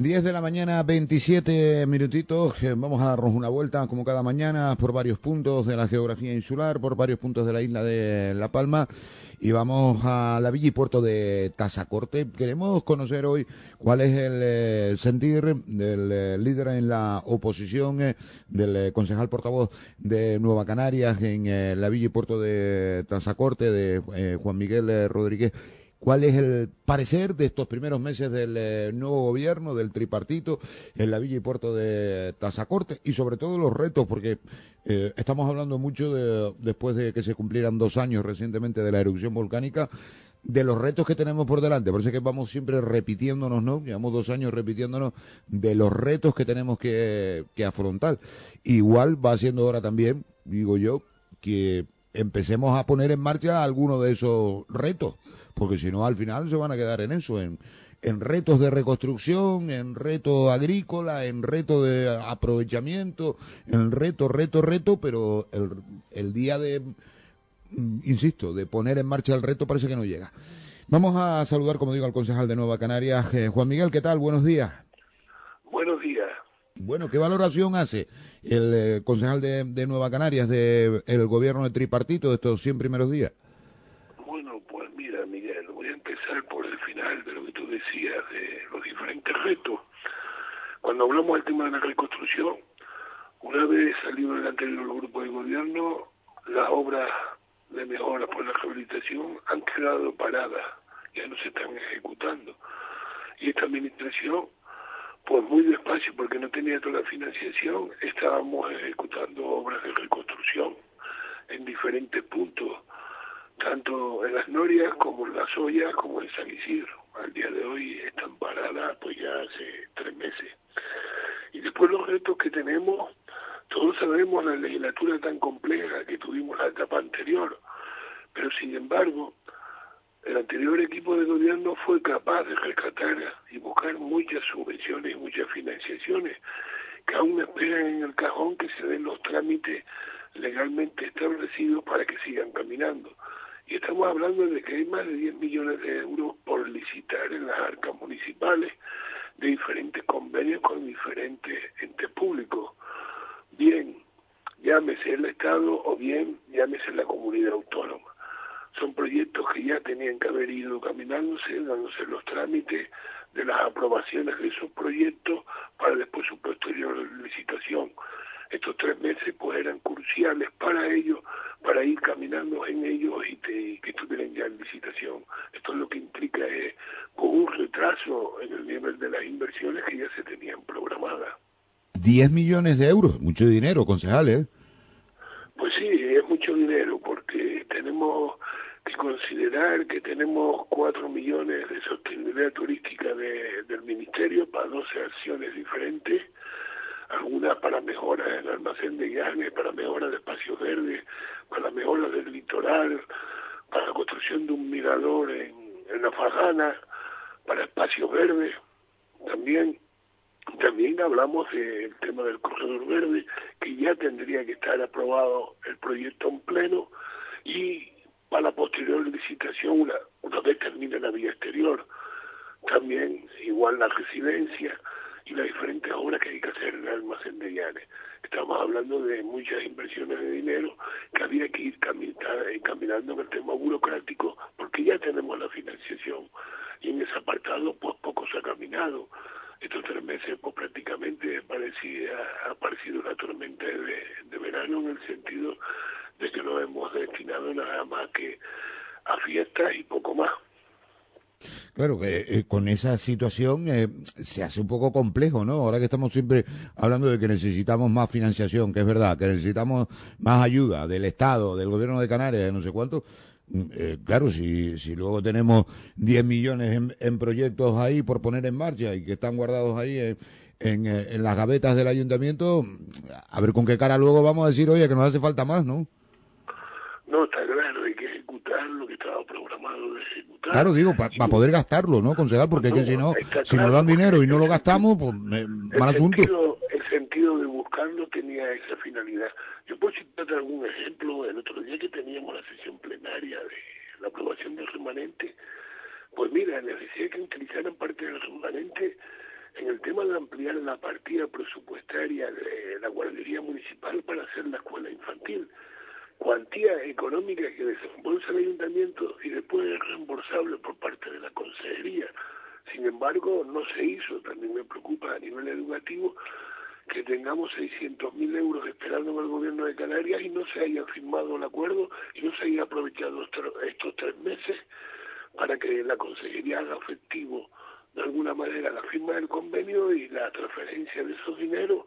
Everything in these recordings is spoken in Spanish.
10 de la mañana, 27 minutitos. Eh, vamos a darnos una vuelta, como cada mañana, por varios puntos de la geografía insular, por varios puntos de la isla de La Palma. Y vamos a la villa y puerto de Tazacorte. Queremos conocer hoy cuál es el eh, sentir del eh, líder en la oposición, del concejal portavoz de Nueva Canarias en la villa y puerto de Tazacorte, de Juan Miguel Rodríguez cuál es el parecer de estos primeros meses del eh, nuevo gobierno, del tripartito, en la Villa y Puerto de Tazacorte y sobre todo los retos, porque eh, estamos hablando mucho de, después de que se cumplieran dos años recientemente de la erupción volcánica, de los retos que tenemos por delante. Parece que vamos siempre repitiéndonos, ¿no? Llevamos dos años repitiéndonos de los retos que tenemos que, que afrontar. Igual va siendo hora también, digo yo, que empecemos a poner en marcha algunos de esos retos porque si no al final se van a quedar en eso, en, en retos de reconstrucción, en reto agrícola, en reto de aprovechamiento, en reto, reto, reto, pero el, el día de, mm, insisto, de poner en marcha el reto parece que no llega. Vamos a saludar, como digo, al concejal de Nueva Canarias, eh, Juan Miguel, ¿qué tal? Buenos días. Buenos días. Bueno, ¿qué valoración hace el eh, concejal de, de, Nueva Canarias del el gobierno de tripartito de estos 100 primeros días? de los diferentes retos. Cuando hablamos del tema de la reconstrucción, una vez salido el anterior grupo de gobierno, las obras de mejora por la rehabilitación han quedado paradas, ya no se están ejecutando. Y esta administración, pues muy despacio, porque no tenía toda la financiación, estábamos ejecutando obras de reconstrucción en diferentes puntos, tanto en las Norias como en las Ollas, como en San Isidro al día de hoy están paradas pues ya hace tres meses. Y después los retos que tenemos, todos sabemos la legislatura tan compleja que tuvimos la etapa anterior, pero sin embargo, el anterior equipo de gobierno fue capaz de rescatar y buscar muchas subvenciones y muchas financiaciones que aún esperan en el cajón que se den los trámites legalmente establecidos para que sigan caminando. Y estamos hablando de que hay más de 10 millones de euros por licitar en las arcas municipales de diferentes convenios con diferentes entes públicos. Bien, llámese el Estado o bien llámese la comunidad autónoma. Son proyectos que ya tenían que haber ido caminándose, dándose los trámites de las aprobaciones de esos proyectos para después su posterior licitación. Estos tres meses pues eran cruciales para ellos, para ir caminando en ellos y, que estuvieran ya en licitación. Esto es lo que implica eh, con un retraso en el nivel de las inversiones que ya se tenían programadas. 10 millones de euros, mucho dinero, concejales. ¿eh? Pues sí, es mucho dinero porque tenemos que considerar que tenemos 4 millones de sostenibilidad turística del Ministerio para 12 acciones diferentes algunas para mejora del almacén de llanes, para mejora de espacios verdes, para mejora del litoral, para la construcción de un mirador en, en la Fajana, para espacios verdes. También, también hablamos del tema del corredor verde, que ya tendría que estar aprobado el proyecto en pleno y para la posterior licitación una, una vez termine la vía exterior. También igual la residencia y las diferentes obras que hay que hacer en el almacén de Llanes. Estamos hablando de muchas inversiones de dinero que había que ir caminando en el tema burocrático porque ya tenemos la financiación y en ese apartado pues poco se ha caminado. Estos tres meses pues prácticamente parecía, ha aparecido una tormenta de, de verano en el sentido de que no hemos destinado nada más que a fiestas y poco más. Claro, que eh, con esa situación eh, se hace un poco complejo, ¿no? Ahora que estamos siempre hablando de que necesitamos más financiación, que es verdad, que necesitamos más ayuda del Estado, del Gobierno de Canarias, de no sé cuánto. Mm, eh, claro, si, si luego tenemos 10 millones en, proyectos ahí por poner en marcha y que están guardados ahí en, en, en las gavetas del ayuntamiento, a ver con qué cara luego vamos a decir, oye, que nos hace falta más, ¿no? No, está claro, hay que ejecutar lo que estaba programado de ejecutar. Claro, digo, para poder gastarlo, ¿no, concejal? Porque es que si no, si nos dan dinero y no lo gastamos, pues mal asunto. el sentido de buscarlo tenía esa finalidad. Yo puedo citar algún ejemplo, el otro día que teníamos la sesión plenaria de la aprobación del remanente, pues mira, necesidad que utilizaran parte del remanente en el tema la partida presupuestaria de la guardería municipal para hacer la escuela infantil. Cuantía económica que desembolsa el ayuntamiento y después es reembolsable por parte de la consejería. Sin embargo, no se hizo, también me preocupa a nivel educativo que tengamos 600.000 euros esperando el gobierno de Canarias y no se haya firmado el acuerdo y no se haya aprovechado estos tres meses para que la consejería haga efectivo de alguna manera la firma del convenio y la transferencia de esos dineros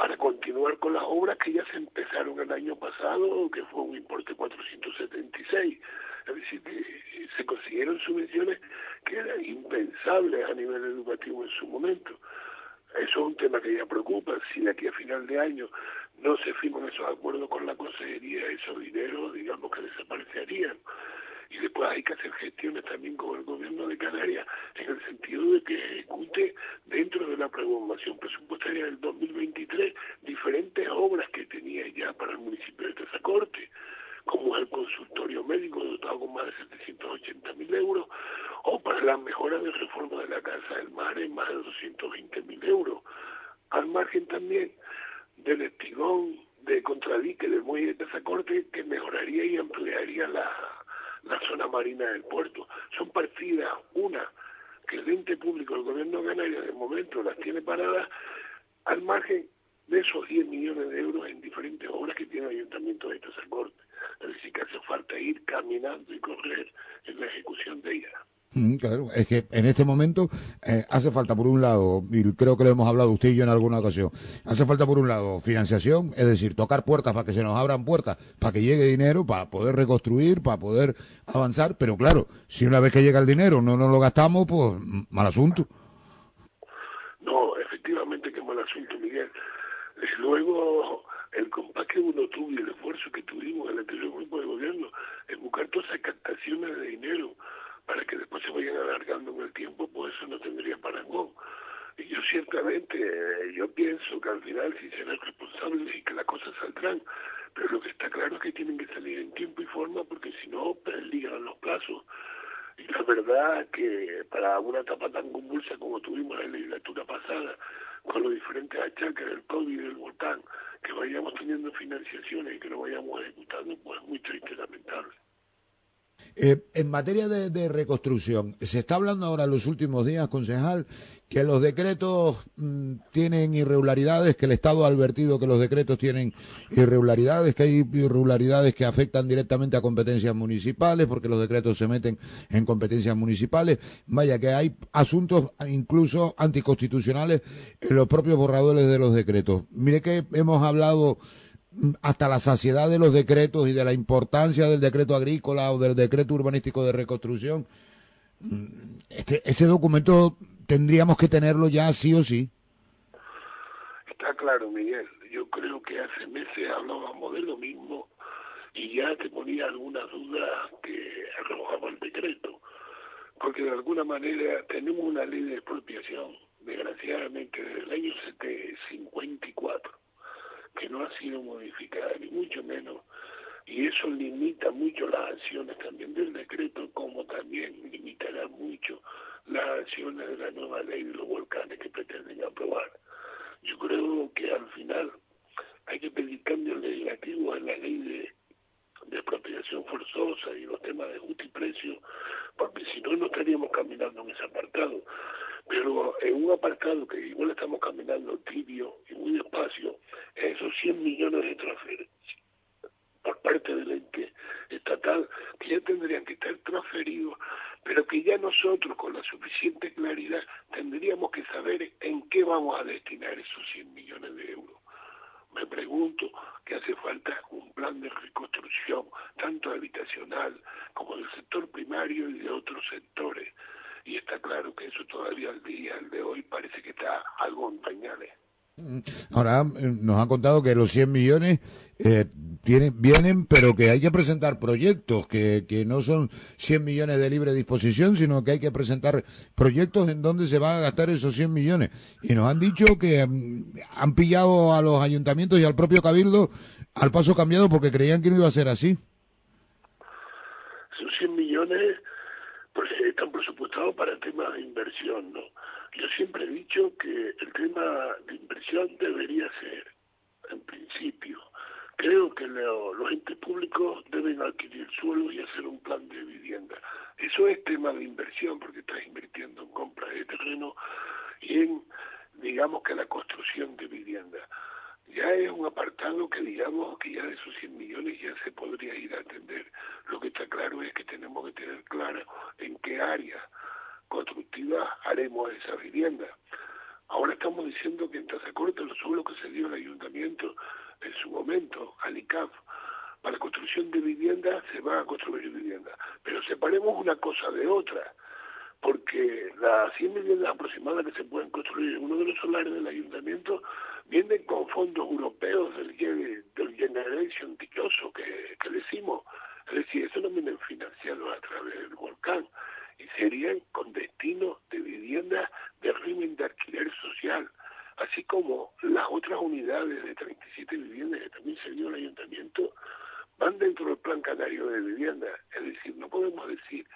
para continuar con las obras que ya se empezaron el año pasado, que fue un importe 476. Es decir, que se consiguieron subvenciones que eran impensables a nivel educativo en su momento. Eso es un tema que ya preocupa. Si de aquí a final de año no se firman esos acuerdos con la consejería, esos dineros, digamos que desaparecerían y después hay que hacer gestiones también con el gobierno de Canarias en el sentido de que ejecute dentro de la programación presupuestaria del 2023 diferentes obras que tenía ya para el municipio de Tesacorte como el consultorio médico dotado con más de 780 mil euros, o para la mejora de reforma de la Casa del Mar en más de 220 mil euros. Al margen también del estigón de contradique del muelle de Tesacorte que mejoraría y ampliaría la, la zona marina del puerto. Son partidas, una, que el ente público, el gobierno canario, de momento las tiene paradas al margen de esos 10 millones de euros en diferentes obras que tiene el ayuntamiento de esta Corte. Es que hace falta ir caminando y correr en la ejecución de ella. Mm, claro, es que en este momento eh, hace falta por un lado, y creo que lo hemos hablado usted y yo en alguna ocasión, hace falta por un lado financiación, es decir, tocar puertas para que se nos abran puertas, para que llegue dinero, para poder reconstruir, para poder avanzar, pero claro, si una vez que llega el dinero no nos lo gastamos, pues mal asunto. No, efectivamente que mal asunto, Miguel. Luego, el compás que uno tuvo esfuerzo que tuvimos en el anterior grupo de gobierno en buscar todas esas captaciones de dinero para que después se vayan alargando en el tiempo, pues eso no tendría parangón. Y eh, yo pienso que al final sí serán responsables y que las cosas saldrán, pero lo que está claro es que tienen que salir en tiempo y forma porque si no, peligran los plazos. Y la verdad que para una etapa tan convulsa como tuvimos en la legislatura pasada, con los diferentes achaques del COVID y del volcán, que vayamos teniendo financiaciones y que lo vayamos ejecutando, pues muy triste y lamentable. Eh, en materia de, reconstrucción, se está hablando ahora en los últimos días, concejal, que los decretos mm, tienen irregularidades, que el Estado ha advertido que los decretos tienen irregularidades, que hay irregularidades que afectan directamente a competencias municipales, porque los decretos se meten en competencias municipales. Vaya, que hay asuntos incluso anticonstitucionales en los propios borradores de los decretos. Mire que hemos hablado hasta la saciedad de los decretos y de la importancia del decreto agrícola o del decreto urbanístico de reconstrucción, mm, este, ese documento tendríamos que tenerlo ya sí o sí. Está claro, Miguel. Yo creo que hace meses hablábamos de lo mismo y ya te ponía alguna duda que arrojaba el decreto. Porque de alguna manera tenemos una ley de expropiación, desgraciadamente, desde el año 54 que no ha sido modificada, ni mucho menos, y eso limita mucho las acciones también del decreto, como también limitará mucho las acciones de la nueva ley de los volcanes que pretenden aprobar. Yo creo que al final hay que pedir cambios legislativos en la ley de, de expropiación forzosa y los temas de justicia y precio, porque si no, no estaríamos caminando en ese apartado. Pero en un apartado que igual estamos caminando tibio y muy despacio, esos 100 millones de transferencias por parte del ente estatal que ya tendrían que estar transferidos, pero que ya nosotros con la suficiente claridad tendríamos que saber en qué vamos a destinar esos 100 millones de euros. Me pregunto que hace falta un plan de reconstrucción, tanto habitacional como del sector primario y de otros sectores y está claro que eso todavía al día de hoy parece que está algo en pañales. Mm. Ahora eh, nos han contado que los 100 millones eh, tienen, vienen, pero que hay que presentar proyectos, que, que no son 100 millones de libre disposición, sino que hay que presentar proyectos en donde se van a gastar esos 100 millones. Y nos han dicho que mm, han pillado a los ayuntamientos y al propio Cabildo al paso cambiado porque creían que no iba a ser así. Esos 100 millones pues están presupuestados para temas de inversión, ¿no? Yo siempre he dicho que el tema de inversión debería ser, en principio, creo que los entes públicos deben adquirir suelo y hacer un plan de vivienda. Eso es tema de inversión, porque estás invirtiendo en compra de terreno y en, digamos que la construcción de vivienda. Ya es un apartado que digamos que ya de esos 100 millones ya se podría ir a atender. Lo que está claro es que tenemos que tener claro en qué área constructiva haremos esa vivienda. Ahora estamos diciendo que en Tazacorte el suelo que se dio al ayuntamiento en su momento, al ICAF, para construcción de vivienda, se va a construir vivienda. Pero separemos una cosa de otra, porque las 100 viviendas aproximadas que se pueden construir en uno de los solares del ayuntamiento vienen con fondos europeos del, del Generation Dichoso que, que decimos. Es decir, eso no vienen financiados a través del volcán y serían con destino de vivienda de régimen de alquiler social, así como las otras unidades de 37 viviendas que también se dio el ayuntamiento van dentro del plan canario de vivienda. Es decir, no podemos decir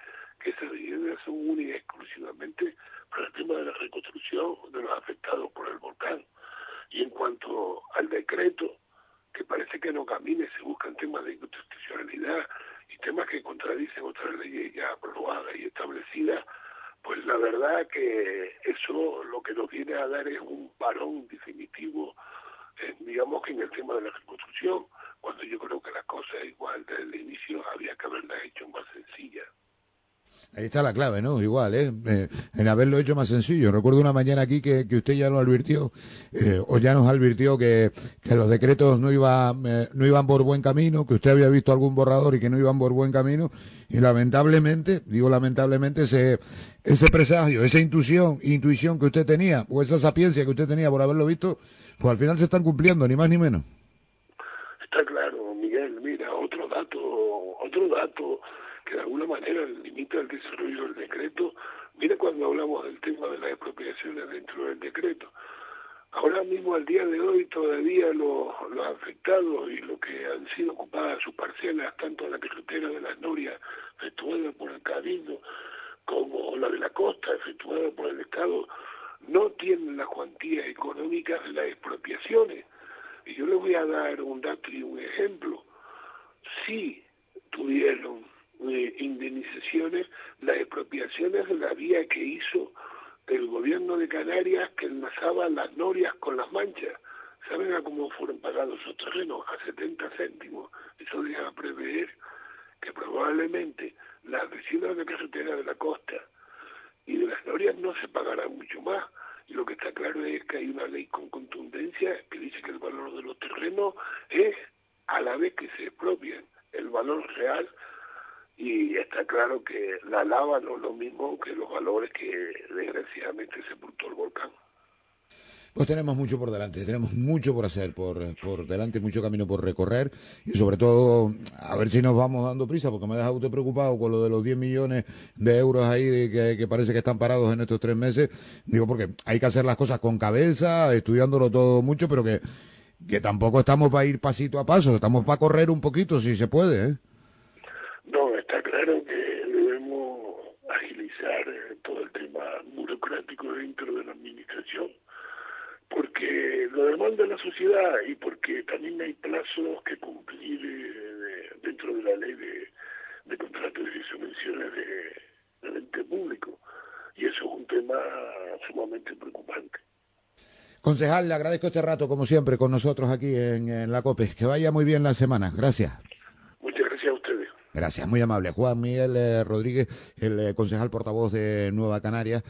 que esas viviendas son únicas exclusivamente para el tema de la reconstrucción de los afectados por el volcán. Y en cuanto al decreto, que parece que no camine, se buscan temas de constitucionalidad y temas que contradicen otras leyes ya aprobadas y establecidas, pues la verdad que eso lo que nos viene a dar es un parón definitivo, digamos que en el tema de la reconstrucción, cuando yo creo que la cosa igual desde el inicio había que haberla hecho más sencilla. Ahí está la clave, ¿no? Igual, ¿eh? ¿eh? en haberlo hecho más sencillo. Recuerdo una mañana aquí que, que usted ya nos advirtió, eh, o ya nos advirtió que, que los decretos no, iba, eh, no iban por buen camino, que usted había visto algún borrador y que no iban por buen camino, y lamentablemente, digo lamentablemente, ese, ese presagio, esa intuición, intuición que usted tenía, o esa sapiencia que usted tenía por haberlo visto, pues al final se están cumpliendo, ni más ni menos. Está claro, Miguel, mira, otro dato, otro dato que de alguna manera limita el desarrollo del decreto. Mira cuando hablamos del tema de las expropiaciones dentro del decreto. Ahora mismo, al día de hoy, todavía los, los afectados y los que han sido ocupadas sus parcelas, tanto la carretera de las Norias, efectuada por el Cabildo, como la de la costa, efectuada por el Estado, no tienen las cuantías económicas de las expropiaciones. Y yo les voy a dar un dato y un ejemplo. Si tuvieron indemnizaciones las expropiaciones de la vía que hizo el gobierno de Canarias que enlazaba las norias con las manchas. ¿Saben a cómo fueron pagados esos terrenos? A 70 céntimos. Eso deja prever que probablemente las vecinas de carretera de la costa y de las norias no se pagarán mucho más. Y lo que está claro es que hay una ley con contundencia que dice que el valor de los terrenos es a la vez que se expropian el valor real y está claro que la lava no es lo mismo que los valores que desgraciadamente sepultó el volcán. Pues tenemos mucho por delante, tenemos mucho por hacer, por, por delante, mucho camino por recorrer y sobre todo a ver si nos vamos dando prisa, porque me deja usted preocupado con lo de los 10 millones de euros ahí que, que parece que están parados en estos tres meses. Digo, porque hay que hacer las cosas con cabeza, estudiándolo todo mucho, pero que, que tampoco estamos para ir pasito a paso, estamos para correr un poquito si se puede. ¿eh? No, está claro que debemos agilizar eh, todo el tema burocrático dentro de la administración, porque lo demanda la sociedad y porque también hay plazos que cumplir eh, dentro de la ley de, de contratos y subvenciones de, del ente público. Y eso es un tema sumamente preocupante. Concejal, le agradezco este rato, como siempre, con nosotros aquí en, en la COPE. Que vaya muy bien la semana. Gracias. Gracias, muy amable. Juan Miguel eh, Rodríguez, el eh, concejal portavoz de Nueva Canarias.